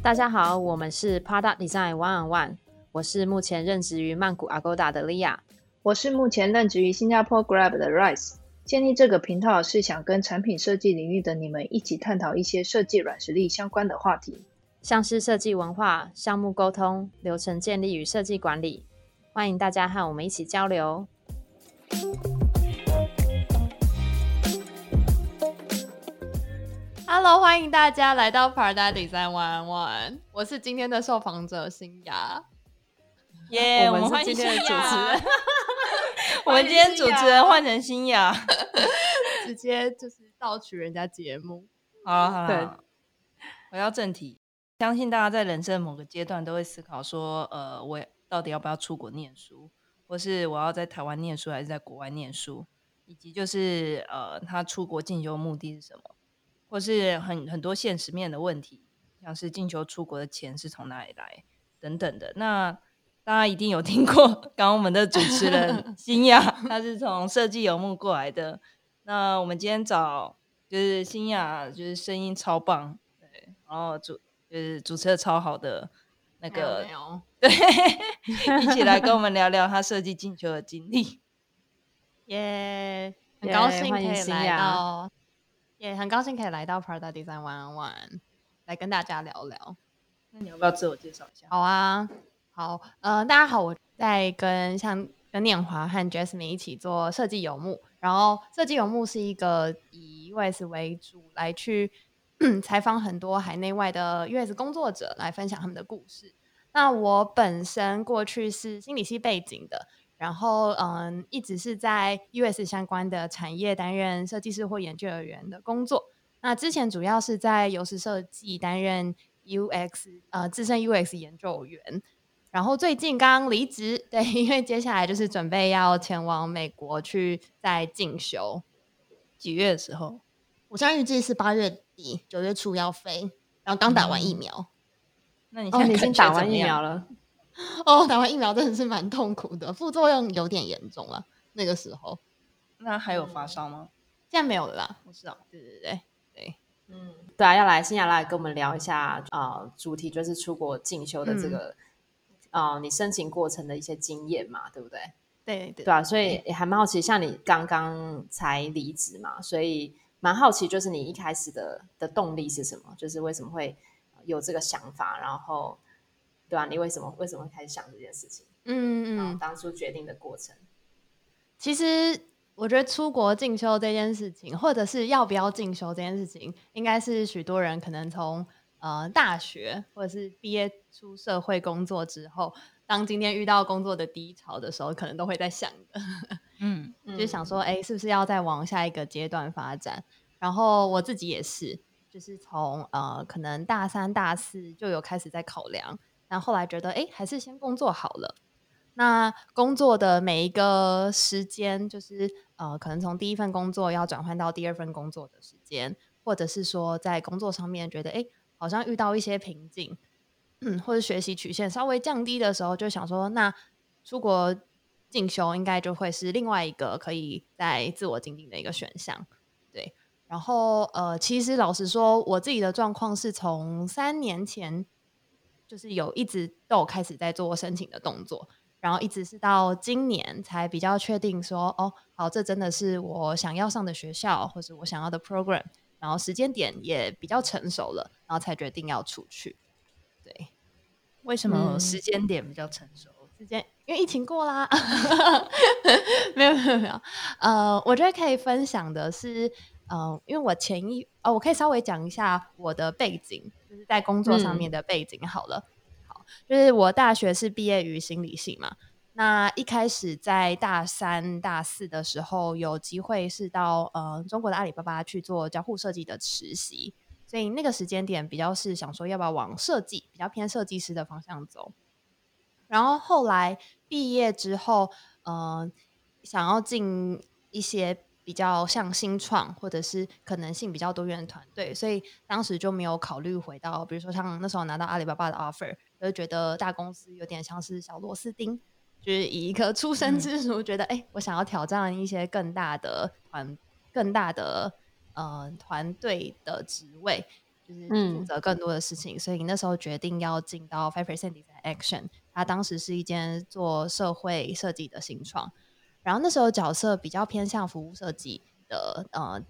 大家好，我们是 Product Design One on One，我是目前任职于曼谷 Agoda 的 Lia，我是目前任职于新加坡 Grab 的 Rice。建立这个频道是想跟产品设计领域的你们一起探讨一些设计软实力相关的话题，像是设计文化、项目沟通、流程建立与设计管理。欢迎大家和我们一起交流。Hello，欢迎大家来到 Design One One，我是今天的受访者新雅。耶，我们是今天的主持人，我们今天主持人换成新雅，直接就是盗取人家节目。好了好了，对回到正题，相信大家在人生某个阶段都会思考说，呃，我到底要不要出国念书，或是我要在台湾念书还是在国外念书，以及就是呃，他出国进修目的是什么，或是很很多现实面的问题，像是进修出国的钱是从哪里来等等的。那大家一定有听过，刚刚我们的主持人 新雅，他是从设计游牧过来的。那我们今天找就是新雅，就是声音超棒，对，然后主就是主持的超好的那个 对，一起来跟我们聊聊他设计进球的经历。耶，很高兴可以来到，也很高兴可以来到 Product Design One on One 来跟大家聊聊。那你要不要自我介绍一下？好啊，好，呃，大家好，我在跟像跟念华和 Jasmine 一起做设计游牧，然后设计游牧是一个以 US 为主来去采访很多海内外的 US 工作者，来分享他们的故事。那我本身过去是心理系背景的，然后嗯，一直是在 US 相关的产业担任设计师或研究员的工作。那之前主要是在游时设计担任 UX 呃资深 UX 研究员，然后最近刚离职，对，因为接下来就是准备要前往美国去再进修。几月的时候？我现在预计是八月底九月初要飞，然后刚打完疫苗。哦，那你现在你已经打完疫苗了？哦，打完疫苗真的是蛮痛苦的，副作用有点严重了。那个时候那还有发烧吗？现在没有了啦。我知道。对对对对，嗯，对啊，要来新雅来跟我们聊一下，呃，主题就是出国进修的这个，呃，你申请过程的一些经验嘛，对不对？对对对啊，所以也还蛮好奇，像你刚刚才离职嘛，所以蛮好奇，就是你一开始的的动力是什么？就是为什么会有这个想法？然后，对啊，你为什么为什么会开始想这件事情？嗯嗯当初决定的过程。其实我觉得出国进修这件事情，或者是要不要进修这件事情，应该是许多人可能从呃大学或者是毕业出社会工作之后，当今天遇到工作的低潮的时候，可能都会在想的，嗯，就是想说，哎、是不是要再往下一个阶段发展？然后我自己也是，就是从呃可能大三、大四就有开始在考量，但后来觉得，哎、还是先工作好了。那工作的每一个时间，就是呃，可能从第一份工作要转换到第二份工作的时间，或者是说在工作上面觉得，哎，好像遇到一些瓶颈，嗯，或者学习曲线稍微降低的时候，就想说，那出国进修应该就会是另外一个可以在自我精进的一个选项，对。然后呃，其实老实说，我自己的状况是从三年前，就是有一直都有开始在做申请的动作。然后一直是到今年才比较确定说，哦，好，这真的是我想要上的学校，或是我想要的 program，然后时间点也比较成熟了，然后才决定要出去。对，为什么嗯。时间点比较成熟？时间因为疫情过啦，没有没有没有，呃，我觉得可以分享的是，呃，因为我前一哦，我可以稍微讲一下我的背景，就是在工作上面的背景好了。好，就是我大学是毕业于心理系嘛，那一开始在大三、大四的时候，有机会是到呃中国的阿里巴巴去做交互设计的实习，所以那个时间点比较是想说要不要往设计比较偏设计师的方向走。然后后来毕业之后，呃，想要进一些比较像新创或者是可能性比较多元的团队，所以当时就没有考虑回到，比如说像那时候拿到阿里巴巴的 offer，就觉得大公司有点像是小螺丝钉，就是以一个 出生之犊，觉得哎、我想要挑战一些更大的团、更大的呃团队的职位，就是负嗯。责更多的事情，所以那时候决定要进到 Five Percent Design Action。它当时是一间做社会设计的新创，然后那时候角色比较偏向服务设计的呃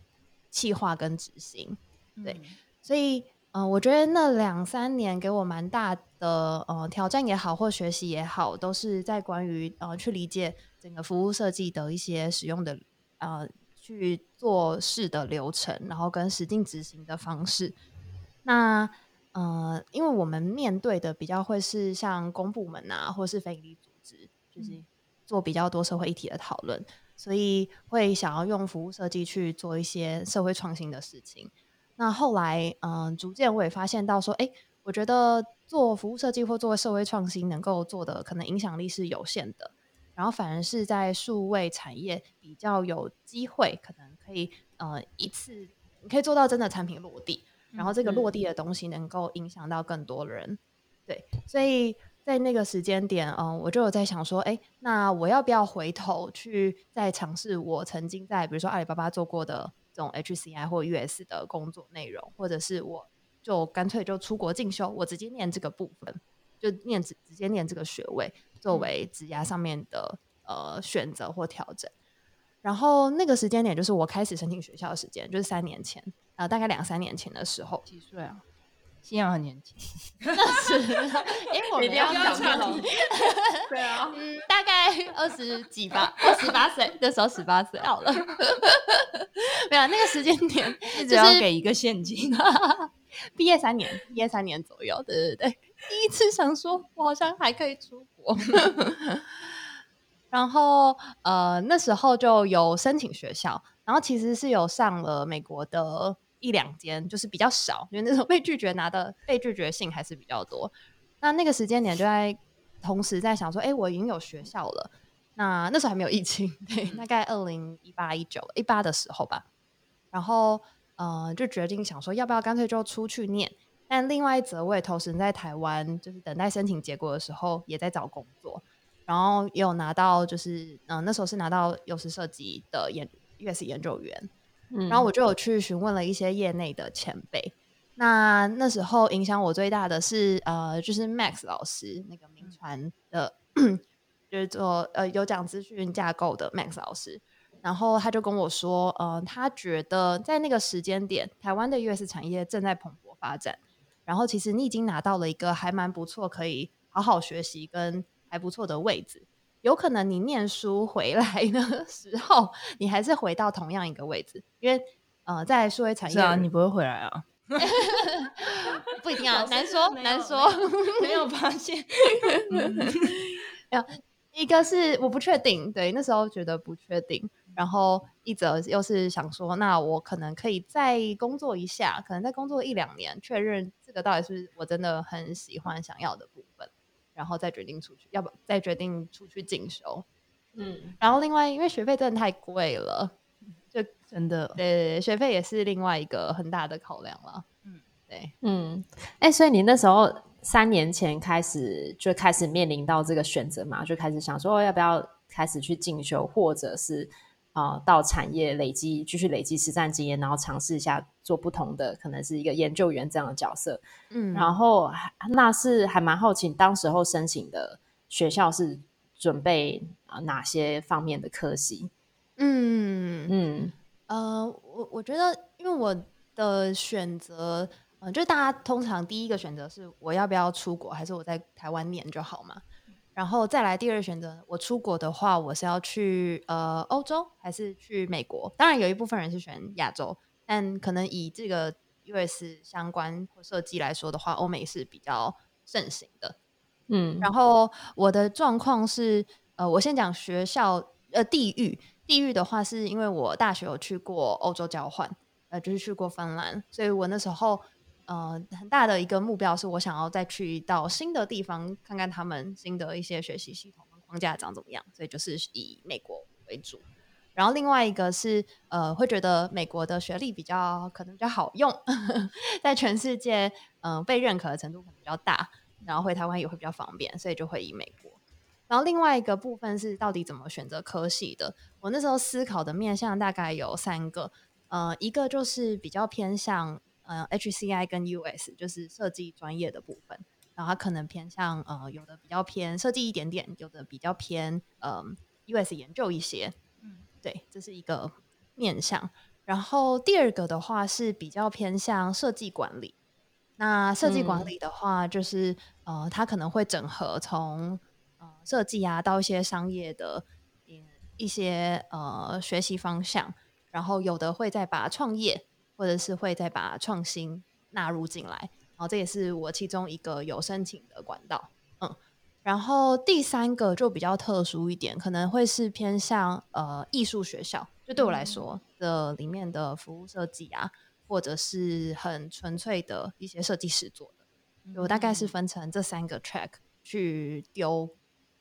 企划跟执行，对所以，嗯、呃，我觉得那两三年给我蛮大的呃挑战也好，或学习也好，都是在关于呃去理解整个服务设计的一些使用的呃去做事的流程，然后跟实际执行的方式。那呃，因为我们面对的比较会是像公部门啊，或是非营利组织，就是做比较多社会议题的讨论，所以会想要用服务设计去做一些社会创新的事情。那后来，嗯、逐渐我也发现到说，哎，我觉得做服务设计或做社会创新能够做的可能影响力是有限的，然后反而是在数位产业比较有机会，可能可以呃一次你可以做到真的产品落地，然后这个落地的东西能够影响到更多人。对，所以在那个时间点，嗯、我就有在想说，哎，那我要不要回头去再尝试我曾经在比如说阿里巴巴做过的这种 HCI 或 US 的工作内容，或者是我就干脆就出国进修，我直接念这个部分，就念直直接念这个学位，作为职涯上面的呃选择或调整。然后那个时间点就是我开始申请学校的时间，就是三年前，呃，大概两三年前的时候，几岁啊？西洋很年轻，是，因为我们要讲这种，对啊，嗯，大概二十几吧，二十八岁，那时候十八岁好了，没有那个时间点，就是要给一个现金。毕业三年，毕业三年左右，对对对，第一次想说，我好像还可以出国。然后呃，那时候就有申请学校，然后其实是有上了美国的一两间，就是比较少，因为那时候被拒绝拿的被拒绝信还是比较多。那那个时间点就在同时在想说，哎，我已经有学校了。那那时候还没有疫情，对，大概二零一八一九一八的时候吧。然后呃，就决定想说，要不要干脆就出去念。但另外一则，我也同时在台湾，就是等待申请结果的时候，也在找工作，然后也有拿到，就是嗯、呃那时候是拿到优势设计的研 US 研究员，嗯然后我就有去询问了一些业内的前辈。那那时候影响我最大的是呃，就是 Max 老师那个名传的，就是做呃有讲资讯架构的 Max 老师。然后他就跟我说，呃，他觉得在那个时间点，台湾的 US 产业正在蓬勃发展，然后其实你已经拿到了一个还蛮不错，可以好好学习跟还不错的位置。有可能你念书回来的 时候，你还是回到同样一个位置，因为呃，在数位产业是啊，你不会回来啊？不一定啊，难说难说。没有发现？一个是我不确定，对，那时候觉得不确定，然后一则又是想说，那我可能可以再工作一下，可能再工作一两年，确认这个到底是不是我真的很喜欢想要的部分，然后再决定出去，要不再决定出去进修。嗯然后另外，因为学费真的太贵了，就 真的，对学费也是另外一个很大的考量了。嗯嗯，对，嗯，哎、所以你那时候三年前开始就开始面临到这个选择嘛，就开始想说哦要不要开始去进修，或者是呃到产业累积继续累积实战经验，然后尝试一下做不同的，可能是一个研究员这样的角色。嗯，然后那是还蛮好奇，当时候申请的学校是准备啊、哪些方面的科系？嗯嗯呃，我我觉得，因为我的选择，嗯、就大家通常第一个选择是我要不要出国，还是我在台湾念就好嘛。然后再来第二个选择，我出国的话，我是要去呃欧洲还是去美国？当然有一部分人是选亚洲，但可能以这个 US 相关或设计来说的话，欧美是比较盛行的。嗯，然后我的状况是，呃，我先讲学校，呃，地域，地域的话，是因为我大学有去过欧洲交换，呃，就是去过芬兰，所以我那时候，呃，很大的一个目标是我想要再去到新的地方，看看他们新的一些学习系统跟框架长怎么样，所以就是以美国为主。然后另外一个是，呃，会觉得美国的学历比较可能比较好用，在全世界，嗯、被认可的程度可能比较大，然后回台湾也会比较方便，所以就会以美国。然后另外一个部分是到底怎么选择科系的。我那时候思考的面向大概有三个，呃，一个就是比较偏向呃 HCI 跟 US，就是设计专业的部分，然后它可能偏向呃有的比较偏设计一点点，有的比较偏呃 US 研究一些。嗯，对，这是一个面向。然后第二个的话是比较偏向设计管理。那设计管理的话，就是呃，它可能会整合从呃设计啊到一些商业的一些呃学习方向，然后有的会再把创业或者是会再把创新纳入进来，然后这也是我其中一个有申请的管道。嗯，然后第三个就比较特殊一点，可能会是偏向呃艺术学校。就对我来说的里面的服务设计啊，或者是很纯粹的一些设计师做的，我大概是分成这三个 track 去丢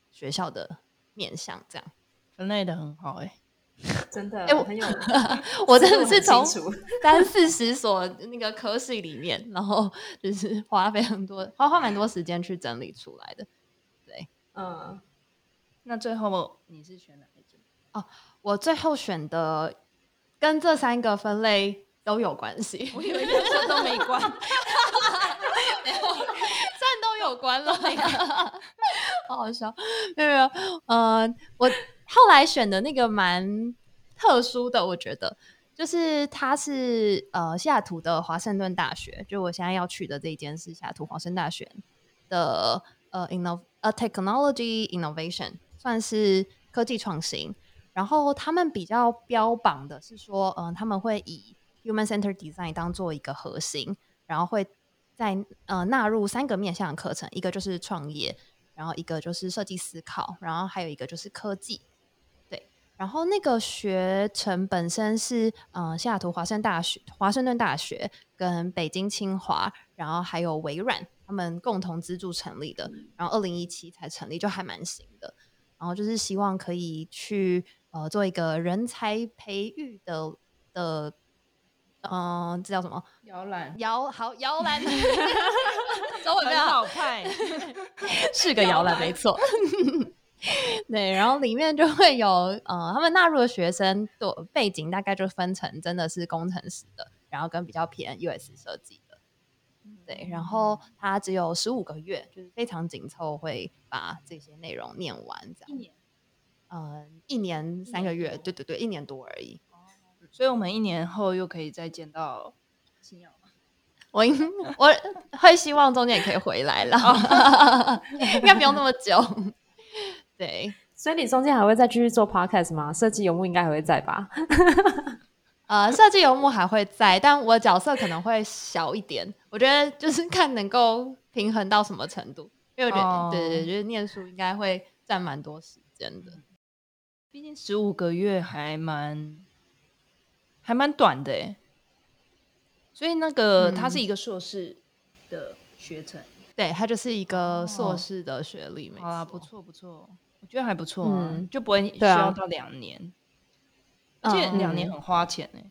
学校的面向，这样分类的很好哎，真的哎，我很有，我真的是从三 四十所那个科系里面，然后就是花非常多花花蛮多时间去整理出来的，对，嗯，那最后你是选哪一种？哦。我最后选的跟这三个分类都有关系，我以为说都没关，没有，算都有关了，好好笑，没有没有，呃，我后来选的那个蛮特殊的，我觉得就是它是呃西雅图的华盛顿大学，就我现在要去的这一间是西雅图华盛顿大学的呃 inno 呃 technology innovation，算是科技创新。然后他们比较标榜的是说，嗯，他们会以 human center design 当做一个核心，然后会在呃纳入三个面向的课程，一个就是创业，然后一个就是设计思考，然后还有一个就是科技。对，然后那个学程本身是嗯，西雅图华盛大学、华盛顿大学跟北京清华，然后还有微软他们共同资助成立的，然后二零一七才成立，就还蛮新的。然后就是希望可以去。呃，做一个人才培育的的，嗯，这叫什么？摇篮？摇好摇篮？中文很好派，是个摇篮，没错。对，然后里面就会有呃，他们纳入的学生的背景大概就分成真的是工程师的，然后跟比较偏 US 设计的。对，然后他只有十五个月，就是非常紧凑，会把这些内容念完，这样。一年。呃，一年三个月，对对对，一年多而已。所以，我们一年后又可以再见到新瑶。我应我会希望中间也可以回来了，应该不用那么久。对，所以你中间还会再继续做 podcast 吗？设计游牧应该还会在吧？呃，设计游牧还会在，但我角色可能会小一点。我觉得就是看能够平衡到什么程度，因为我觉得，对对对，觉得念书应该会占蛮多时间的。毕竟十五个月还蛮还蛮短的哎，所以那个它是一个硕士的学程，对，它就是一个硕士的学历，好啊，不错不错，我觉得还不错啊，就不会需要到两年，而且两年很花钱哎，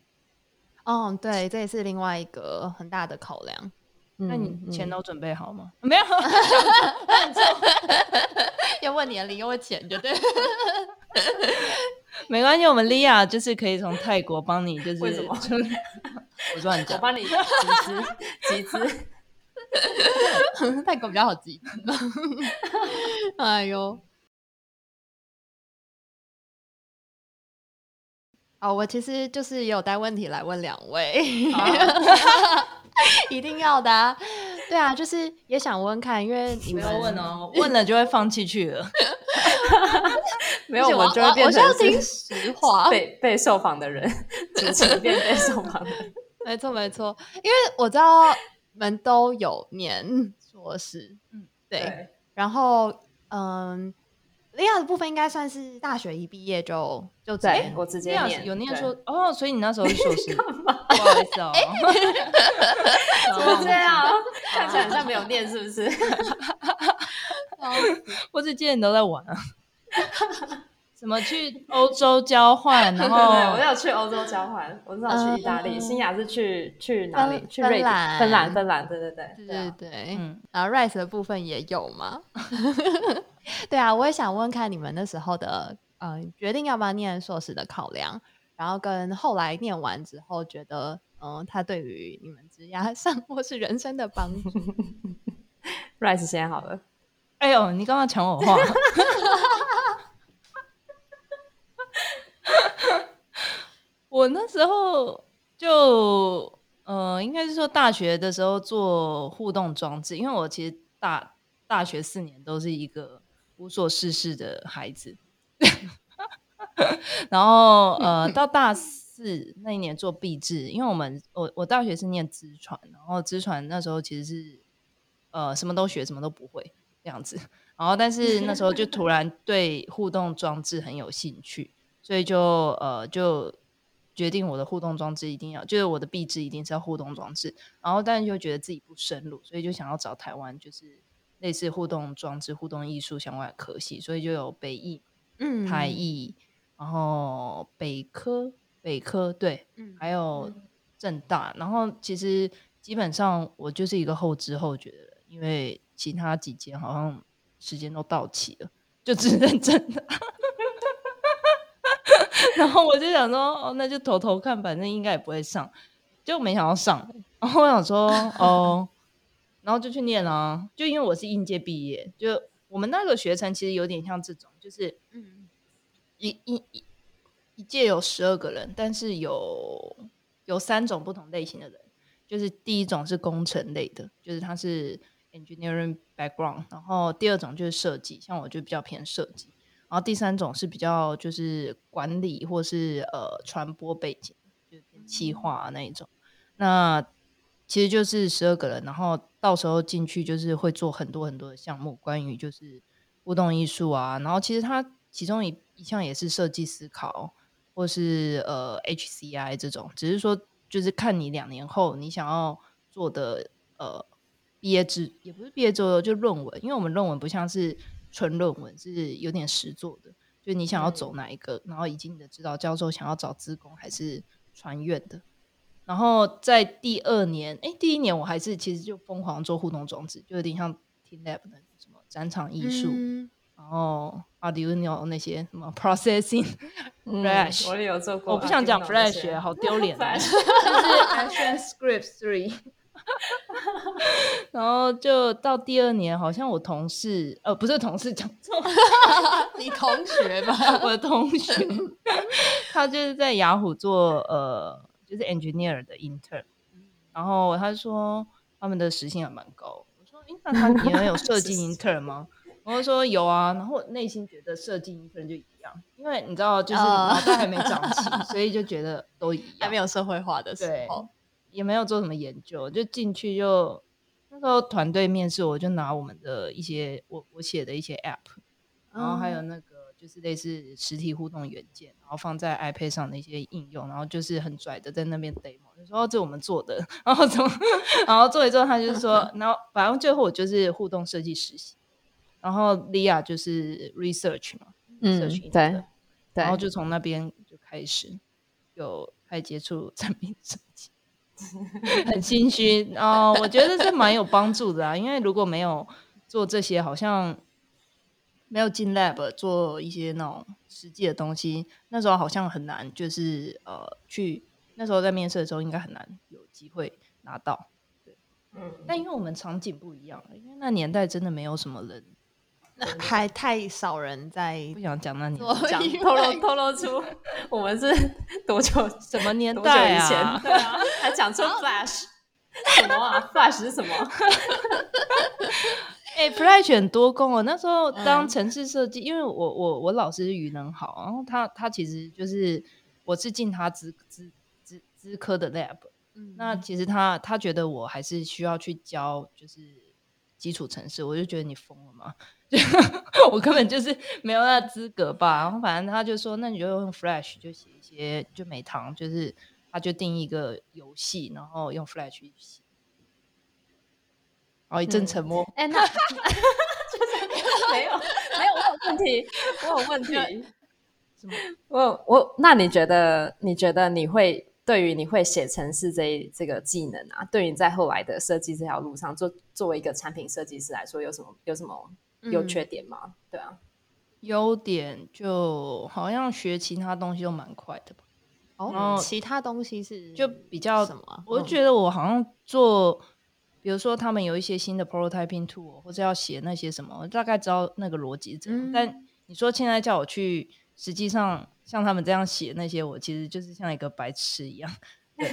哦，对，这也是另外一个很大的考量。那你钱都准备好吗？没有，要问年龄，又问钱，就对。没关系，我们利亚就是可以从泰国帮你，就是为什么？我乱讲，我帮你集资，集资。泰国比较好集。哎呦！哦，我其实就是也有带问题来问两位，一定要的。对啊，就是也想问看，因为你们问哦，问了就会放弃去了。没有，我就会变成听实话，被被受访的人，主持变被受访的人。没错，没错，因为我知道们都有念硕士，嗯，对。然后，嗯，利亚的部分应该算是大学一毕业就就在我直接念有念说哦，所以你那时候是硕士，不好意思哦，怎么这样？看起来像没有念，是不是？我只记得你都在玩啊。什么去欧洲交换，然后我有去欧洲交换，我知道去意大利，新雅是去去哪里？去瑞典、芬兰。芬兰、芬兰，对对对，对对啊。对然后 Rice 的部分也有嘛？对啊，我也想问看你们那时候的呃决定要不要念硕士的考量，然后跟后来念完之后觉得，嗯、它对于你们职涯上或是人生的帮助。Rice 先好了，哎呦，你干嘛抢我话？我那时候就呃，应该是说大学的时候做互动装置，因为我其实大大学四年都是一个无所事事的孩子，然后呃，到大四那一年做毕制，因为我们我我大学是念资传，然后资传那时候其实是呃什么都学，什么都不会这样子。然后，但是那时候就突然对互动装置很有兴趣，所以就呃就决定我的互动装置一定要，就是我的壁纸一定是要互动装置。然后，但是就觉得自己不深入，所以就想要找台湾就是类似互动装置、互动艺术相关的科系，所以就有北艺、嗯台艺，然后北科、北科对，嗯还有正大。然后其实基本上我就是一个后知后觉的人，因为其他几间好像时间都到期了，就只认真的。然后我就想说，哦，那就投投看，反正应该也不会上，就没想到上。然后我想说，哦，然后就去念啊，就因为我是应届毕业，就我们那个学程其实有点像这种，就是嗯一一一一届有十二个人，但是有有三种不同类型的人，就是第一种是工程类的，就是他是 engineering background，然后第二种就是设计，像我就比较偏设计，然后第三种是比较就是管理或是呃传播背景，就是偏企划、啊、那一种。那其实就是十二个人，然后到时候进去就是会做很多很多的项目，关于就是互动艺术啊，然后其实它其中一一项也是设计思考，或是呃 HCI 这种，只是说就是看你两年后你想要做的呃毕业制，也不是毕业制作，就论文，因为我们论文不像是纯论文，是有点实作的，就你想要走哪一个，然后以及你的指导教授想要找资工还是传院的。然后在第二年，哎，第一年我还是其实就疯狂做互动装置，就有点像 Team Lab 的什么展场艺术，嗯然后 Arduino 那些什么 Processing 嗯 Flash，、我也有做过，我不想讲 Flash，好丢脸、啊，就是 Action Script Three。然后就到第二年，好像我同事，呃，不是同事讲错，你同学吧？我的同学，他就是在雅虎做呃，就是 engineer 的 intern，然后他说他们的时薪还蛮高。我说，诶，那他你们有设计 intern 吗？我就说有啊，然后我内心觉得设计 intern 就一样，因为你知道，就是哦。脑袋还没长齐，所以就觉得都一样，还没有社会化的时候，也没有做什么研究，就进去就那时候团队面试，我就拿我们的一些我我写的一些 app，然后还有那个就是类似实体互动元件，然后放在 iPad 上的一些应用，然后就是很拽的在那边 demo，就说、哦、这我们做的，然后怎么，然后做一做，他就是说，然后反正最后我就是互动设计实习，然后 Lia 就是 research 嘛，嗯 research，对对，然后就从那边就开始有开始接触产品设计，很心虚哦。我觉得这蛮有帮助的啊，因为如果没有做这些，好像没有进 lab 做一些那种实际的东西，那时候好像很难，就是呃去那时候在面试的时候应该很难有机会拿到。对嗯，但因为我们场景不一样，因为那年代真的没有什么人，还太少人在不想讲那年做代讲透露透露出我们是多久什么年代以前？啊？对啊，还讲出 Flash 什么啊？Flash 是什么？哎、f l a s h 很多功哦。那时候当嗯城市设计，因为我我我老师语能好，然后他他其实就是我是进他资资资资科的 lab，嗯那其实他他觉得我还是需要去教就是基础城市，我就觉得你疯了吗？就我根本就是没有那资格吧。然后反正他就说，那你就用 Flash 就写一些，就每堂就是他就定一个游戏，然后用 Flash 去写。然后一阵嗯沉默，哎、那就是没有 没有，我有问题，我有问题。什么我我那你觉得你觉得你会对于你会写程式这一这个技能啊，对于你在后来的设计这条路上，做作为一个产品设计师来说，有什么有什么优缺点吗？对啊，优点就好像学其他东西都蛮快的吧。哦，其他东西是就比较什么？我嗯觉得我好像做，比如说他们有一些新的 prototyping tool，或者要写那些什么，我大概知道那个逻辑是怎样。嗯但你说现在叫我去，实际上像他们这样写那些，我其实就是像一个白痴一样。对，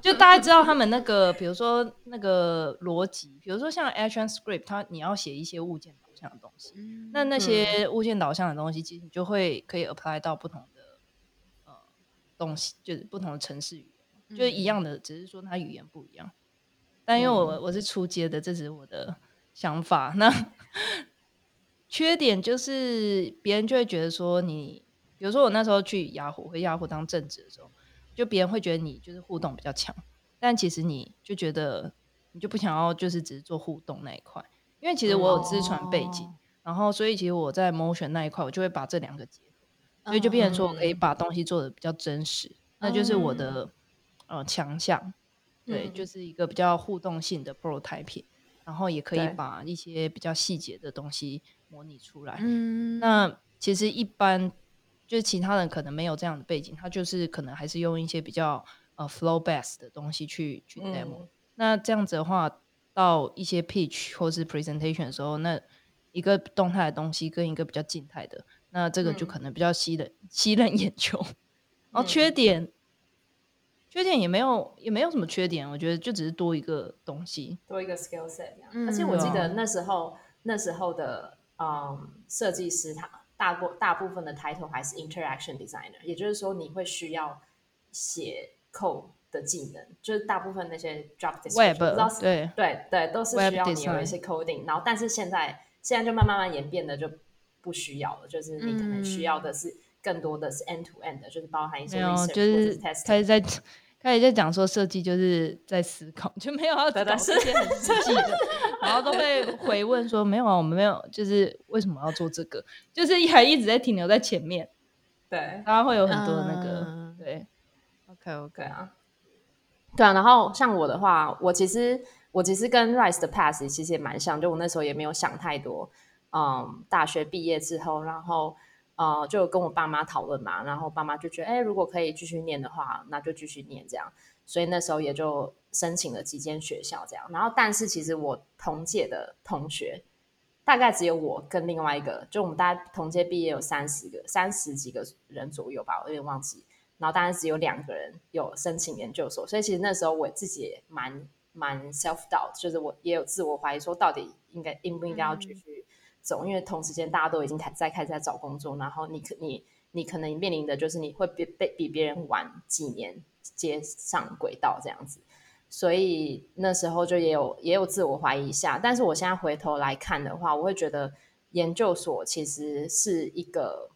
就大家知道他们那个，比如说那个逻辑，比如说像 Action Script，它你要写一些物件导向的东西，嗯那那些物件导向的东西，其实你就会可以 apply 到不同的呃东西，就是不同的城市语言，就是一样的，只是说它语言不一样。但因为我我是初阶的，这只是我的想法。那 缺点就是别人就会觉得说你，比如说我那时候去雅虎回雅虎当正职的时候，就别人会觉得你就是互动比较强，但其实你就觉得你就不想要就是只是做互动那一块，因为其实我有资传背景。哦然后，所以其实我在 motion 那一块，我就会把这两个结合，所以就变成说我可以把东西做的比较真实，那就是我的呃强项。对，嗯就是一个比较互动性的 prototype，然后也可以把一些比较细节的东西模拟出来。嗯，那其实一般就是其他人可能没有这样的背景，他就是可能还是用一些比较呃 flow based 的东西去去 demo、嗯那这样子的话，到一些 pitch 或是 presentation 的时候，那一个动态的东西跟一个比较静态的，那这个就嗯可能比较吸人吸人眼球。然后嗯缺点，缺点也没有也没有什么缺点，我觉得就只是多一个东西。多一个 skill set 这样。嗯而且我记得那时候那时候的嗯设计师他大部大部分的 title 还是 interaction designer，也就是说你会需要写 code 的技能，就是大部分那些 job description 不知对。对对，都是需要你有一些 coding，然后但是现在现在就慢慢慢演变的就不需要了，就是你可能需要的是更多的是 end to end 的，就是包含一些就是是 testing。开始在开始在讲说设计就是在思考，就没有要搞对对这些很实际的，然后都被回问说没有啊，我们没有，就是为什么要做这个，就是还一直在停留在前面，对然后会有很多那个、嗯对，OK OK，啊，对啊。然后像我的话，我其实我其实跟 Rise 的 pass 其实也蛮像，就我那时候也没有想太多。嗯，大学毕业之后，然后呃，就跟我爸妈讨论嘛，然后爸妈就觉得，哎，如果可以继续念的话，那就继续念这样。所以那时候也就申请了几间学校这样。然后，但是其实我同届的同学，大概只有我跟另外一个，就我们大概同届毕业有三十个、三十几个人左右吧，我有点忘记。然后当然只有两个人有申请研究所，所以其实那时候我自己也蛮蛮 self doubt，就是我也有自我怀疑，说到底应该应不应该要继续走，因为同时间大家都已经开在开始在找工作，然后你可你你可能面临的就是你会比被比别人晚几年接上轨道这样子，所以那时候就也有也有自我怀疑一下，但是我现在回头来看的话，我会觉得研究所其实是一个。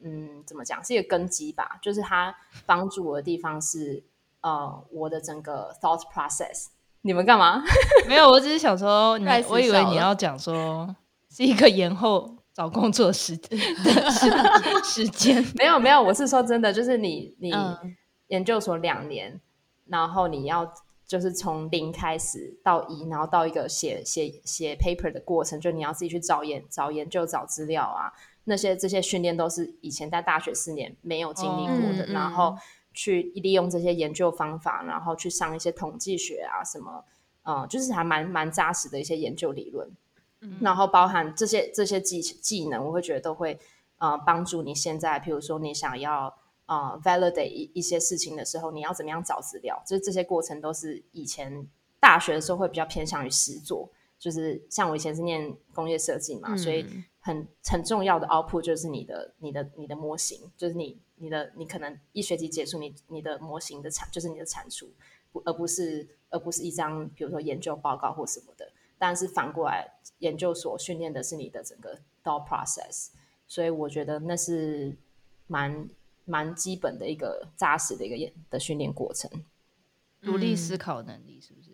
嗯，怎么讲是一个根基吧，就是它帮助我的地方是，呃，我的整个 thought process。你们干嘛？没有，我只是想说，我以为你要讲说是一个延后找工作时的时时间，没有没有，我是说真的，就是你你嗯。研究所两年，然后你要就是从零开始到一，然后到一个写写写 paper 的过程，就你要自己去找研找研究找资料啊，那些这些训练都是以前在大学四年没有经历过的，然后去利用这些研究方法，然后去上一些统计学啊什么，呃，就是还蛮蛮扎实的一些研究理论。然后包含这些这些技技能，我会觉得都会呃帮助你现在，比如说你想要呃 validate 一一些事情的时候，你要怎么样找资料，就是这些过程都是以前大学的时候会比较偏向于实做，就是像我以前是念工业设计嘛，所以嗯很很重要的 output 就是你的你的你的模型，就是你你的你可能一学期结束，你你的模型的产就是你的产出，不而不是而不是一张比如说研究报告或什么的。但是反过来，研究所训练的是你的整个 thought process，所以我觉得那是蛮蛮基本的一个扎实的一个演的训练过程。独立嗯思考能力是不是？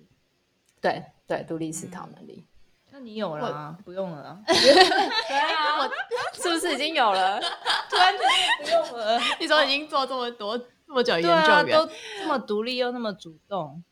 对对，独立思考能力。那你有啦，不用了啦。对啊，是不是已经有了？突然不用了。你说已经做这么多这么久研究员都这么独立又那么主动，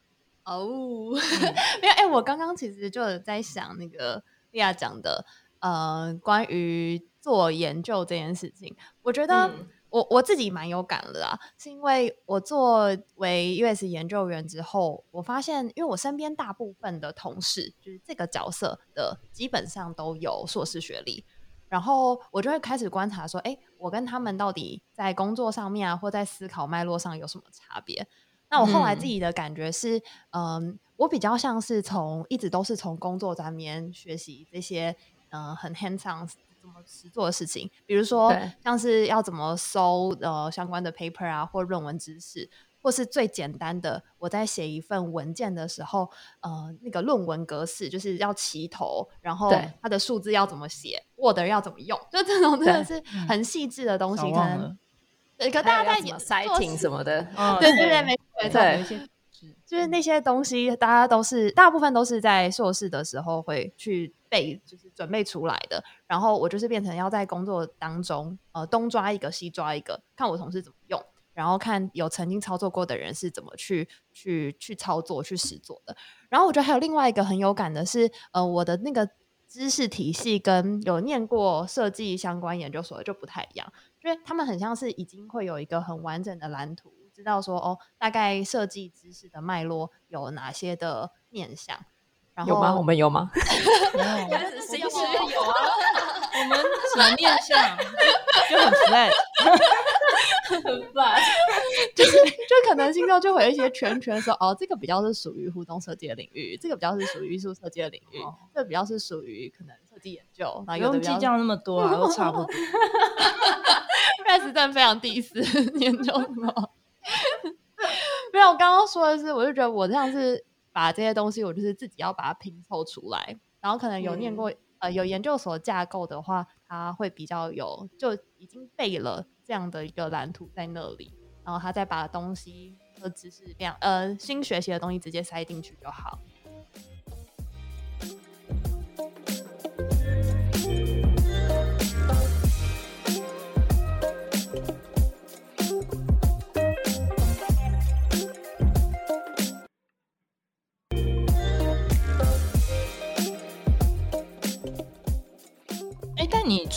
哦，没有哎、我刚刚其实就有在想那个利亚讲的，呃，关于做研究这件事情，我觉得嗯我、我自己蛮有感的啦，是因为我作为 US 研究员之后，我发现，因为我身边大部分的同事，就是这个角色的，基本上都有硕士学历。然后我就会开始观察说，哎，我跟他们到底在工作上面啊，或在思考脉络上有什么差别？那我后来自己的感觉是，嗯，我比较像是从一直都是从工作上面学习这些，嗯、很 hands on 怎么实做的事情，比如说像是要怎么搜呃相关的 paper 啊，或论文知识，或是最简单的，我在写一份文件的时候，呃，那个论文格式就是要齐头，然后它的数字要怎么写，Word 要怎么用，就这种真的是嗯很细致的东西，可能可还大家在也有要什么的，哦对对对，没错没错，就是那些东西，大家都是大部分都是在硕士的时候会去背，就是准备出来的。然后我就是变成要在工作当中，呃，东抓一个西抓一个，看我同事怎么用，然后看有曾经操作过的人是怎么去去去操作去实做的。然后我觉得还有另外一个很有感的是，呃，我的那个知识体系跟有念过设计相关研究所的就不太一样，因为他们很像是已经会有一个很完整的蓝图，知道说哦，大概设计知识的脉络有哪些的面向。然后有吗？我们有吗？没有我就是新师有啊，我们什么面向就很 flat，很烦。就是就可能心中就会有一些圈圈说，哦，这个比较是属于互动设计的领域，这个比较是属于艺术设计的领域，哦这个比较是属于可能设计研究，然后不有的比较用计较那么多啊，都差不多。Rice 真的非常第四 研究所。没有，我刚刚说的是，我就觉得我这样是把这些东西，我就是自己要把它拼凑出来，然后可能有念过、呃有研究所架构的话，他会比较有就已经备了这样的一个蓝图在那里，然后他再把东西和知识量呃新学习的东西直接塞进去就好。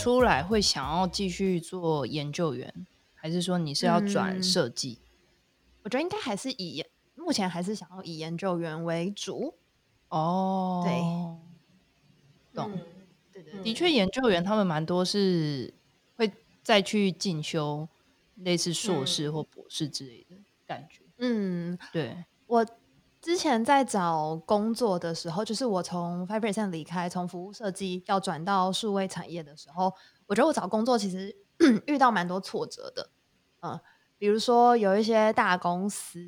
出来会想要继续做研究员，还是说你是要转嗯。设计？我觉得应该还是以目前还是想要以研究员为主。哦，对。懂嗯对对嗯。的确，研究员他们蛮多是会再去进修类似硕士嗯。或博士之类的感觉。嗯，对，我之前在找工作的时候，就是我从 Five Percent 离开，从服务设计要转到数位产业的时候，我觉得我找工作其实 遇到蛮多挫折的。嗯，比如说有一些大公司，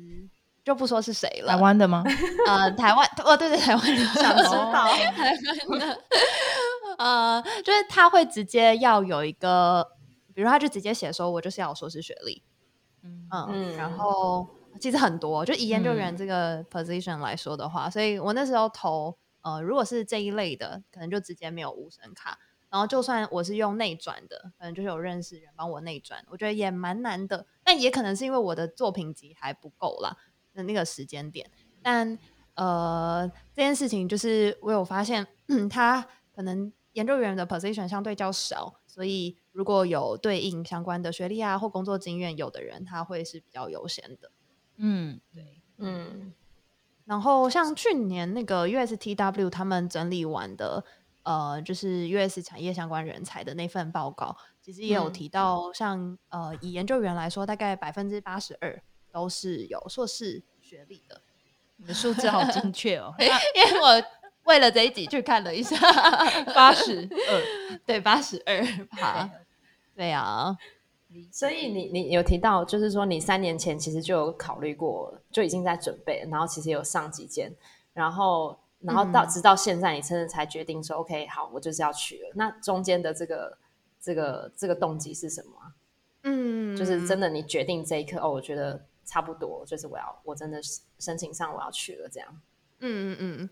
就不说是谁了，台湾的吗？呃，台湾，哦，对对，台湾的，想知道 台湾的，呃，就是他会直接要有一个，比如他就直接写说，我就是要有硕士学历，嗯嗯，嗯然后其实很多，就以研究嗯员这个 position 来说的话，所以我那时候投，呃，如果是这一类的，可能就直接没有无声卡。然后就算我是用内转的，可能就是有认识人帮我内转，我觉得也蛮难的。但也可能是因为我的作品集还不够啦，那那个时间点。但呃，这件事情就是我有发现，他可能研究员的 position 相对较少，所以如果有对应相关的学历啊或工作经验有的人，他会是比较优先的。嗯，嗯。然后像去年那个 USTW 他们整理完的，呃，就是 US 产业相关人才的那份报告，其实也有嗯。提到像，呃以研究员来说，大概百分之八十二都是有硕士学历的。你的数字好精确哦，因为我为了这一集去看了一下，八十二。对，八十二趴，对啊，所以你你有提到，就是说你三年前其实就有考虑过，就已经在准备，然后其实有上几间，然后然后到、嗯直到现在，你真的才决定说 OK，好，我就是要去了。那中间的这个这个这个动机是什么啊、嗯，就是真的，你决定这一刻哦，我觉得差不多，就是我要我真的申请上我要去了，这样。嗯嗯嗯，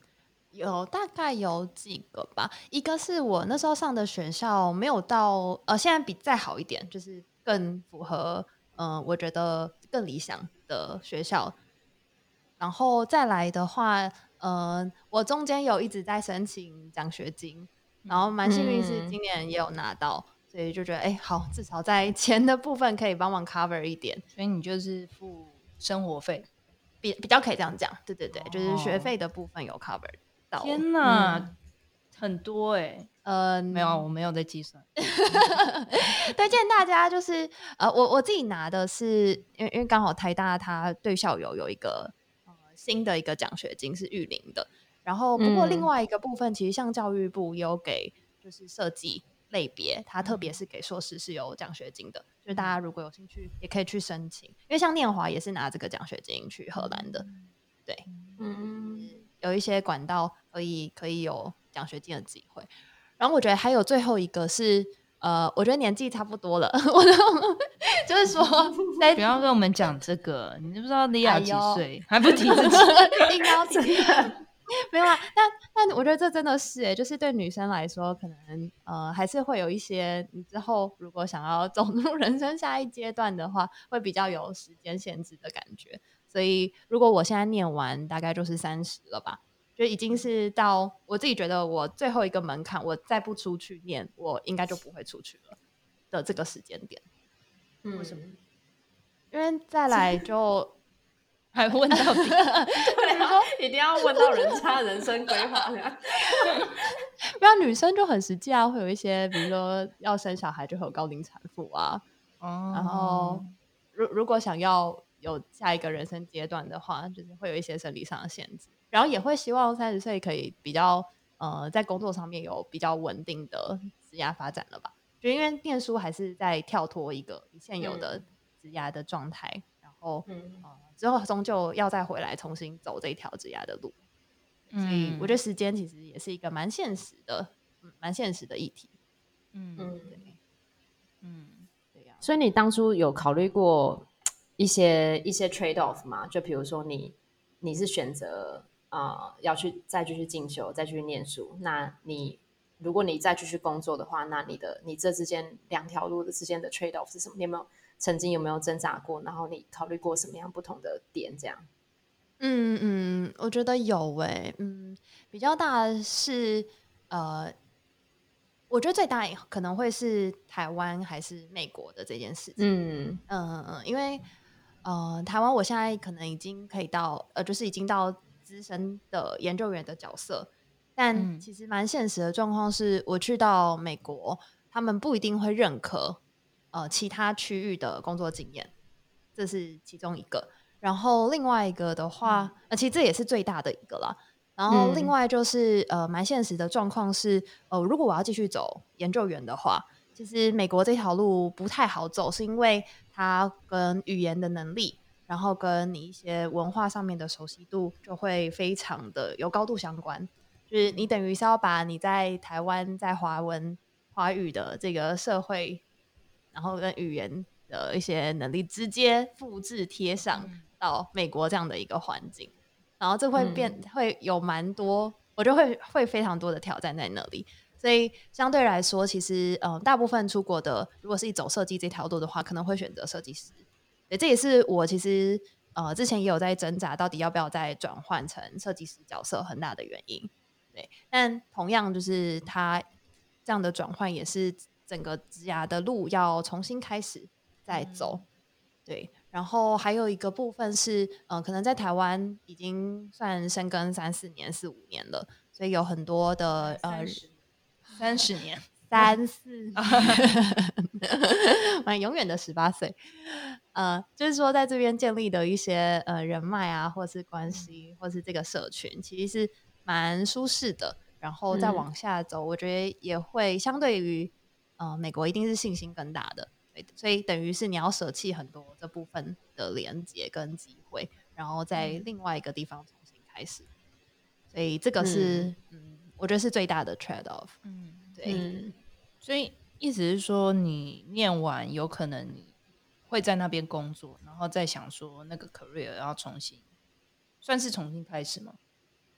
有大概有几个吧。一个是我那时候上的学校没有到呃，现在比再好一点，就是更符合，嗯、我觉得更理想的学校。然后再来的话，嗯、我中间有一直在申请奖学金，然后蛮幸运是嗯今年也有拿到，所以就觉得哎、好，至少在钱的部分可以帮忙 cover 一点，所以你就是付生活费。比比较可以这样讲，对对对，就是学哦费的部分有 cover 到。天哪，嗯很多哎、呃，没有，我没有在计算。推荐大家就是呃，我我自己拿的是，因为因为刚好台大它对校友有一个呃新的一个奖学金是育林的，然后不过另嗯。外一个部分，其实像教育部也有给就是设计类别，它特别是给硕士是有奖学金的，就是大家如果有兴趣也可以去申请，因为像念华也是拿这个奖学金去荷兰的，对。嗯，有一些管道可以可以有奖学金的机会。然后我觉得还有最后一个是，呃，我觉得年纪差不多了，我就就是说 在不要跟我们讲这个，你知不知道莉亚几岁？还不提自己？硬要提，没有啊。但但我觉得这真的是、欸，就是对女生来说，可能呃还是会有一些，你之后如果想要走入人生下一阶段的话，会比较有时间限制的感觉。所以如果我现在念完，大概就是三十了吧。就已经是到我自己觉得我最后一个门槛，我再不出去念，我应该就不会出去了的这个时间点，为什么？因为再来 就还问到底？对啊，一定要问到人家人生规划的。不然女生就很实际啊，会有一些，比如说要生小孩就会有高龄产妇啊，哦然后如如果想要有下一个人生阶段的话，就是会有一些生理上的限制，然后也会希望三十岁可以比较呃在工作上面有比较稳定的职业发展了吧？就因为念书还是在跳脱一个你现有的职业的状态，然后嗯呃之后终究要再回来重新走这一条职业的路。所以嗯我觉得时间其实也是一个蛮现实的，嗯，蛮现实的议题。嗯嗯，嗯对呀、所以你当初有考虑过 一些一些 trade off 吗？就比如说你你是选择呃要去再继续进修，再继续念书，那你如果你再继续工作的话，那你的你这之间两条路的之间的 trade off 是什么？你有没有曾经有没有挣扎过？然后你考虑过什么样不同的点？这样？嗯嗯，我觉得有诶、嗯，比较大的是呃，我觉得最大可能会是台湾还是美国的这件事情。嗯嗯嗯，因为呃，台湾我现在可能已经可以到呃，就是已经到资深的研究员的角色，但嗯其实蛮现实的状况是，我去到美国，他们不一定会认可呃其他区域的工作经验，这是其中一个。然后另外一个的话，呃，其实这也是最大的一个啦。然后另嗯外就是、呃，蛮现实的状况是，呃，如果我要继续走研究员的话，其实美国这条路不太好走，是因为它跟语言的能力，然后跟你一些文化上面的熟悉度，就会非常的有高度相关。就是你等于是要把你在台湾在华文华语的这个社会，然后跟语言的一些能力直接复制贴上到美国这样的一个环境，然后这会变、会有蛮多，我觉得会会非常多的挑战在那里。所以相对来说，其实嗯、呃大部分出国的，如果是走设计这条路的话，可能会选择设计师。对，这也是我其实呃之前也有在挣扎，到底要不要再转换成设计师角色很大的原因。对，但同样就是他这样的转换，也是整个职涯的路要重新开始再走。对，然后还有一个部分是，呃，可能在台湾已经算深耕三四年、四五年了，所以有很多的呃三十年，三四，蛮永远的十八岁。呃，就是说在这边建立的一些呃人脉啊，或是关系，或是这个社群，其实是蛮舒适的。然后再嗯往下走，我觉得也会相对于呃美国一定是信心更大的。对，所以等于是你要舍弃很多这部分的连接跟机会，然后在另外一个地方重新开始。所以这个是嗯我觉得是最大的 trade off。嗯，对，嗯所以意思是说，你念完有可能你会在那边工作，然后再想说那个 career 要重新，算是重新开始吗？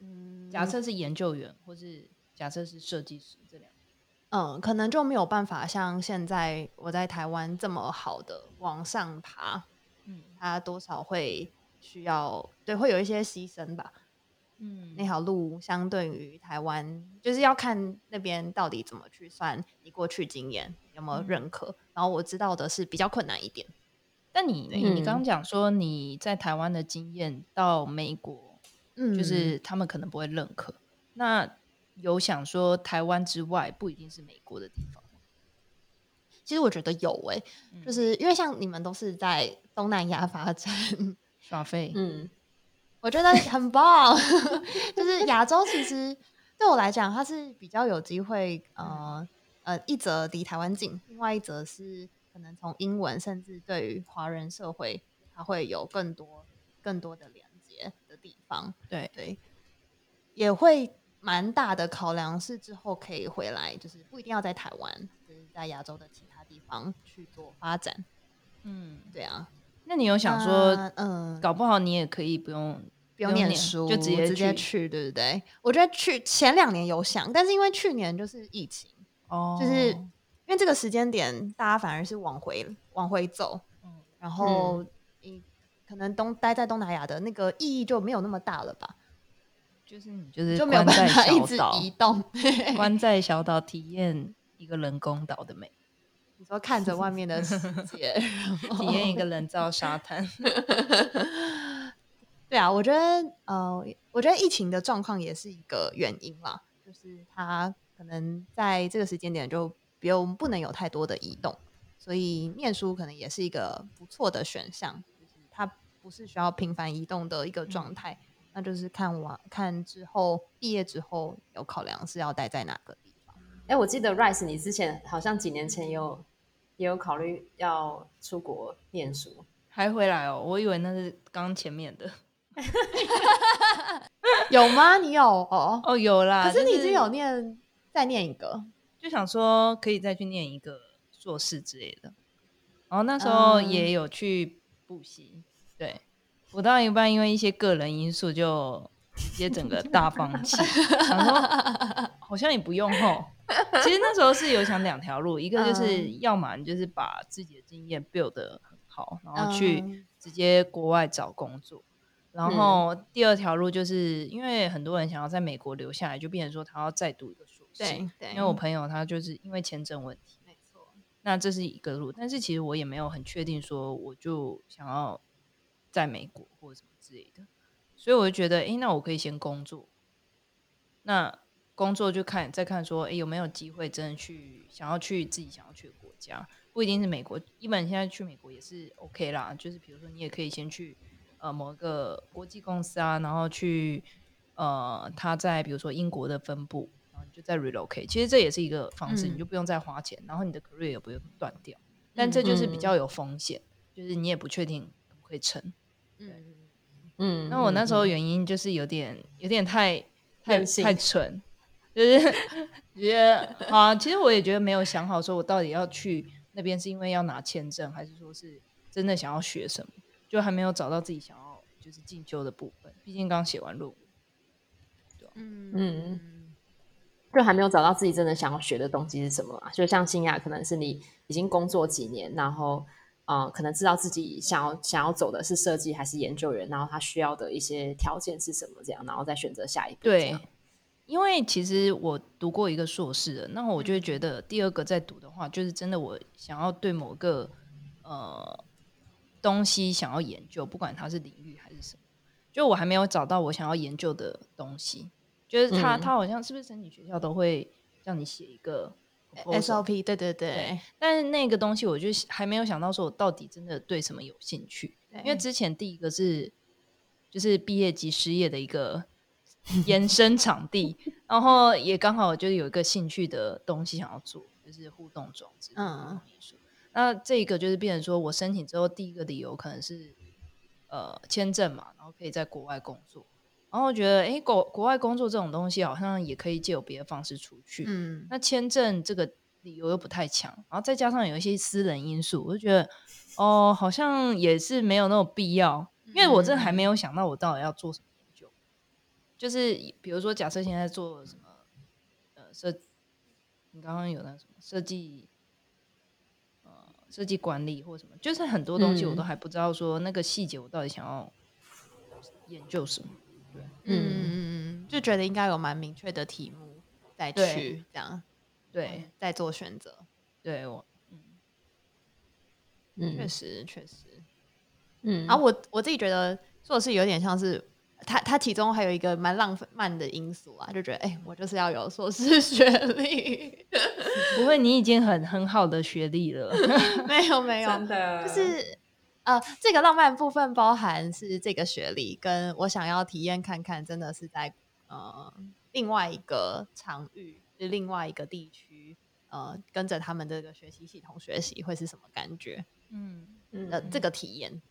嗯，假设是研究员，或是假设是设计师，这两个嗯，可能就没有办法像现在我在台湾这么好的往上爬，嗯它多少会需要对，会有一些牺牲吧。嗯。那条路相对于台湾，就是要看那边到底怎么去算你过去经验有没有认可。然后我知道的是比较困难一点。但你你刚刚讲说你在台湾的经验到美国，嗯就是他们可能不会认可。那有想说台湾之外不一定是美国的地方吗，其实我觉得有诶、嗯。就是因为像你们都是在东南亚发展，耍费，嗯我觉得很棒。就是亚洲其实对我来讲，它是比较有机会，呃呃，一则离台湾近，另外一则是可能从英文甚至对于华人社会，它会有更多更多的连接的地方。对对，也会蛮大的考量是之后可以回来，就是不一定要在台湾，就是在亚洲的其他地方去做发展。嗯，对啊，那你有想说，那嗯，搞不好你也可以不用不用念书，就直接直接去去，对不对？我觉得去前两年有想，但是因为去年就是疫情，哦，就是因为这个时间点，大家反而是往回往回走，嗯然后你可能东待在东南亚的那个意义就没有那么大了吧，就是你就是就没有在办法一直移动。关在小岛体验一个人工岛的美，你说看着外面的世界，体验一个人造沙滩。对啊，我觉得呃，我觉得疫情的状况也是一个原因啦，就是它可能在这个时间点就不用不能有太多的移动，所以念书可能也是一个不错的选项，就是它不是需要频繁移动的一个状态，那就是看完看之后毕业之后有考量是要待在哪个地方。哎，我记得 Rice，你之前好像几年前有也有考虑要出国念书，还回来哦，我以为那是刚前面的 有吗？你有哦？哦，有啦。可是你就已经有念再念一个，就想说可以再去念一个硕士之类的，然后那时候嗯也有去补习，对，补到一半，因为一些个人因素就直接整个大放弃，然后 好像也不用吼。其实那时候是有想两条路，一个就是嗯要么你就是把自己的经验 build 得很好，然后去嗯直接国外找工作。然后第二条路就是因为很多人想要在美国留下来，就变成说他要再读一个硕士。对对，因为我朋友他就是因为签证问题，没错，那这是一个路，但是其实我也没有很确定说我就想要在美国或者什么之类的，所以我就觉得，哎，那我可以先工作，那工作就看再看说，哎，有没有机会真的去想要去自己想要去的国家，不一定是美国，一本现在去美国也是 OK 啦，就是比如说你也可以先去呃某一个国际公司啊，然后去呃他在比如说英国的分部，然后你就再 relocate，其实这也是一个方式，嗯。你就不用再花钱，然后你的 career 也不用断掉，但这就是比嗯。较有风险，就是你也不确定可不可以成。嗯，嗯，那我那时候嗯原因就是有点有点太太太蠢，就是 觉得啊，其实我也觉得没有想好，说我到底要去那边是因为要拿签证，还是说是真的想要学什么，就还没有找到自己想要就是进修的部分。毕竟刚写完论文，嗯嗯就还没有找到自己真的想要学的东西是什么啊？就像新雅，可能是你已经工作几年，然后呃，可能知道自己想要想要走的是设计还是研究员，然后他需要的一些条件是什么，这样，然后再选择下一步。对，因为其实我读过一个硕士的，那我就会嗯觉得第二个在读的话，就是真的我想要对某个呃东西想要研究，不管它是领域还是什么，就我还没有找到我想要研究的东西。就是他，嗯他好像是不是申请学校都会让你写一个 SOP，对对对，但是那个东西我就还没有想到说我到底真的对什么有兴趣，因为之前第一个是就是毕业及失业的一个延伸场地，然后也刚好就是有一个兴趣的东西想要做，就是互动装置，嗯。嗯，艺术。那这个就是变成说我申请之后第一个理由可能是呃签证嘛，然后可以在国外工作，然后我觉得哎，国国外工作这种东西好像也可以借有别的方式出去，嗯，那签证这个理由又不太强，然后再加上有一些私人因素，我就觉得哦，好像也是没有那种必要，因为我真的还没有想到我到底要做什么研究。就是比如说，假设现在做什么呃设，你刚刚有那什么设计，呃，设计管理或什么，就是很多东西我都嗯还不知道说那个细节我到底想要研究什么。嗯嗯嗯嗯，就觉得应该有蛮明确的题目再去这样，对再做选择。对，我嗯。确实确实，嗯。然后我我自己觉得硕士有点像是。他他其中还有一个蛮浪费慢的因素啊，就觉得哎、我就是要有硕士学历，不会，你已经很很好的学历了。没有没有，真的。就是呃，这个浪漫部分包含是这个学历，跟我想要体验看看，真的是在呃另外一个场域，就是另外一个地区，呃，跟着他们这个学习系统学习会是什么感觉？嗯，嗯呃，这个体验，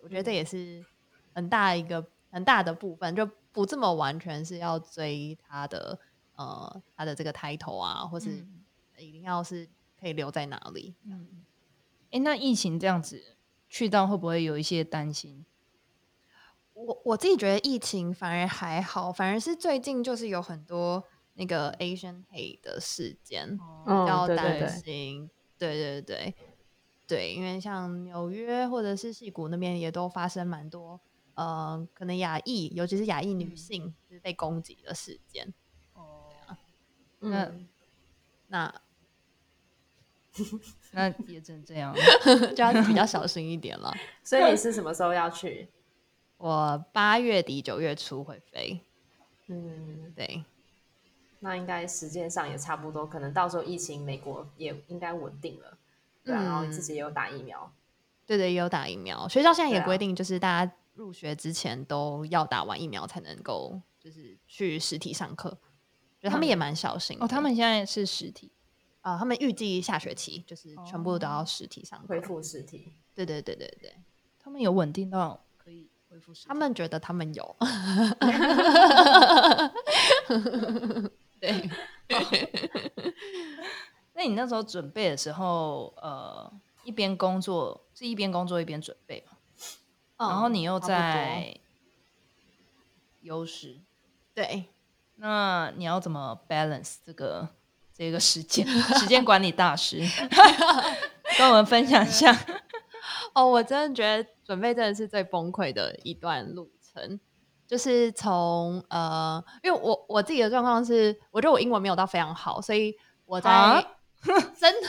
我觉得这也是很大一个很大的部分，就不这么完全是要追他的呃他的这个 title 啊，或是嗯一定要是可以留在哪里。嗯哎、那疫情这样子去到会不会有一些担心？我我自己觉得疫情反而还好，反而是最近就是有很多那个 Asian hate 的事件，嗯比较对对担对心。对对对对，因为像纽约或者是戏谷那边也都发生蛮多，呃，可能亚裔，尤其是亚裔女性就是被攻击的事件。嗯那 那也只能这样。就要比较小心一点了。所以你是什么时候要去？我八月底九月初会飞，嗯，对，那应该时间上也差不多，可能到时候疫情美国也应该稳定了，对啊，然后自己也有打疫苗，对对，也有打疫苗。学校现在也规定，就是大家入学之前都要打完疫苗才能够，就是去实体上课。就他们也蛮小心的哦，他们现在是实体，啊、他们预计下学期就是全部都要实体上课。恢复实体。对对对对对，他们有稳定到可以恢复实体。他们觉得他们有。对，那你那时候准备的时候，呃，一边工作是一边工作一边准备嘛？然后你又在优势，对，那你要怎么 balance 这个这个时间 时间管理大师，跟我们分享一下。哦，我真的觉得准备真的是最崩溃的一段路程，就是从呃，因为我我自己的状况是，我觉得我英文没有到非常好，所以我在、啊真的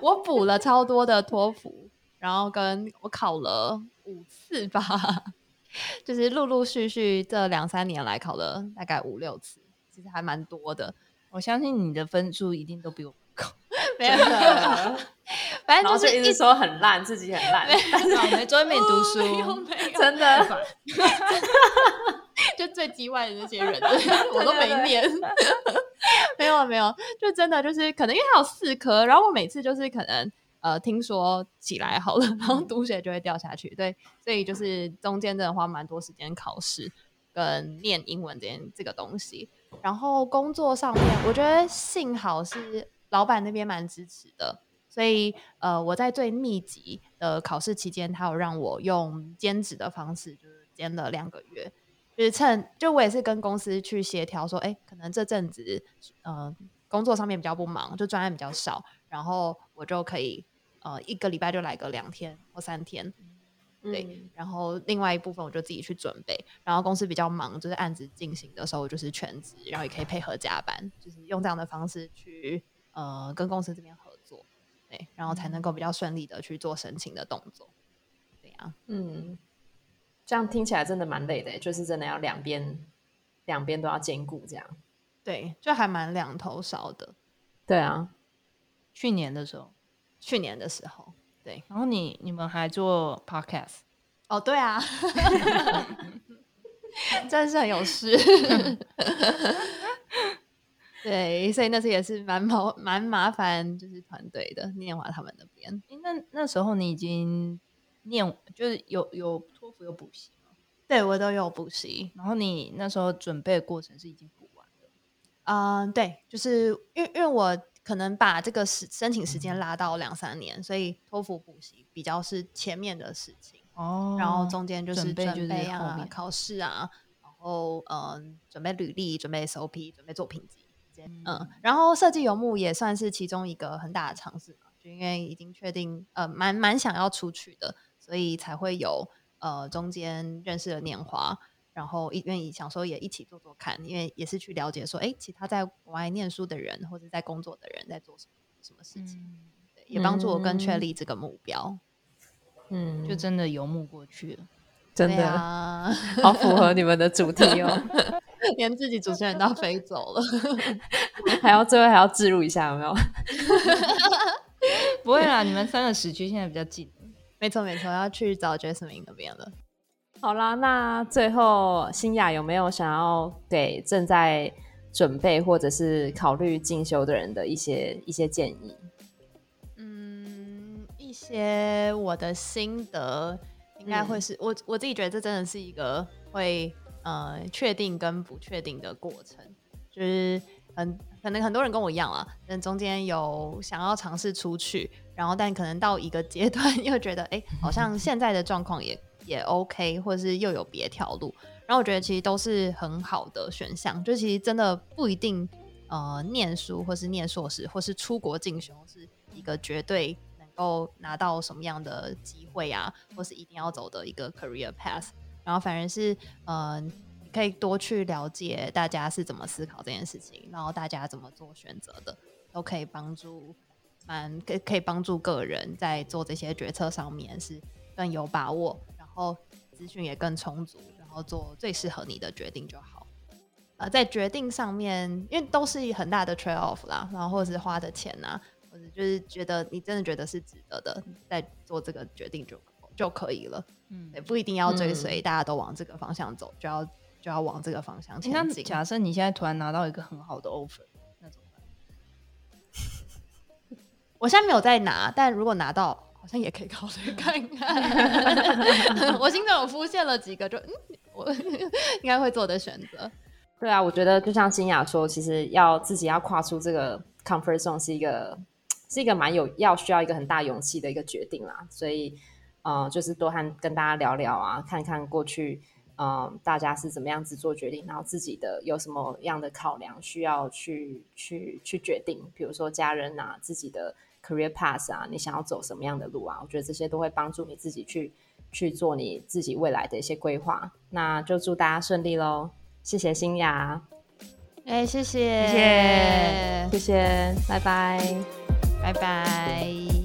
我补了超多的托福，然后跟我考了五次吧，就是陆陆续续这两三年来考了大概五六次，其实还蛮多的。我相信你的分数一定都比我高，没有真，的，反正就是就一直说很烂，自己很烂，倒霉昨天没读书，没有没有真的。就最叽歪的那些人，我都没念。没有没有，就真的就是可能因为它有四科，然后我每次就是可能呃听说起来好了，然后读写就会掉下去。对，所以就是中间真的花蛮多时间考试跟念英文这件这个东西。然后工作上面，我觉得幸好是老板那边蛮支持的，所以呃我在最密集的考试期间，他有让我用兼职的方式，就是兼了两个月。就是趁就我也是跟公司去协调说，哎、可能这阵子呃工作上面比较不忙，就专案比较少，然后我就可以呃一个礼拜就来个两天或三天，对，嗯。然后另外一部分我就自己去准备，然后公司比较忙，就是案子进行的时候，我就是全职，然后也可以配合加班，就是用这样的方式去呃跟公司这边合作，对，然后才能够比较顺利的去做申请的动作，对呀、嗯，这样听起来真的蛮累的，就是真的要两边两边都要兼顾，这样。对，就还蛮两头烧的。对啊，去年的时候，去年的时候，对，然后你你们还做 podcast，哦，对啊，真的是很有事。对，所以那次也是蛮麻蛮麻烦，就是团队的念华他们那边。那那时候你已经念就是有有托福有补习吗？对我都有补习，然后你那时候准备的过程是已经补完了，嗯、对，就是因为因为我可能把这个时申请时间拉到两三年，所以托福补习比较是前面的事情。哦然后中间就是准备就是备啊、考试啊，然后嗯、准备履历、准备 SOP、准备作品集这嗯，然后设计游牧也算是其中一个很大的尝试嘛，就因为已经确定呃蛮蛮想要出去的，所以才会有呃中间认识了年华，然后一愿意想说也一起做做看，因为也是去了解说，哎，其他在国外念书的人或者在工作的人在做什么什么事情，对，也帮助我更确立这个目标。嗯，就真的游牧过去了，真的啊，好符合你们的主题哦。连自己主持人都飞走了，还要最后还要置入一下，有没有？不会啦，你们三个时区现在比较近。没错没错，要去找 Jasmine 那边了。好啦，那最后新雅有没有想要给正在准备或者是考虑进修的人的一些一些建议？嗯，一些我的心得应该会是我我自己觉得这真的是一个会。呃，确定跟不确定的过程，就是很可能很多人跟我一样啊，但中间有想要尝试出去，然后但可能到一个阶段 又觉得，哎，好像现在的状况也也 OK，或者是又有别条路，然后我觉得其实都是很好的选项，就其实真的不一定，呃，念书或是念硕士或是出国进修是一个绝对能够拿到什么样的机会啊，或是一定要走的一个 career path。然后反而是，呃，你可以多去了解大家是怎么思考这件事情，然后大家怎么做选择的，都可以帮助，蛮可可以帮助个人在做这些决策上面是更有把握，后资讯也更充足，然后做最适合你的决定就好。呃，在决定上面，因为都是很大的 trade off 啦，然后或者是花的钱呐，或者就是觉得你真的觉得是值得的，在做这个决定就。就可以了，嗯，也不一定要追随，大家都往这个方向走，就要就要往这个方向前进。假设你现在突然拿到一个很好的 offer，那怎么办？我现在没有在拿，但如果拿到，好像也可以考虑看看。我心中有浮现了几个，就嗯，我应该会做的选择。对啊，我觉得就像新雅说，其实要自己要跨出这个 comfort zone 是一个是一个蛮有要需要一个很大勇气的一个决定啦，所以。呃，就是多和跟大家聊聊啊，看看过去，嗯，大家是怎么样子做决定，然后自己的有什么样的考量需要去去去决定，比如说家人啊，自己的 career path 啊，你想要走什么样的路啊？我觉得这些都会帮助你自己去去做你自己未来的一些规划。那就祝大家顺利喽！谢谢新雅，哎，谢谢，谢谢，谢谢，拜拜，拜拜。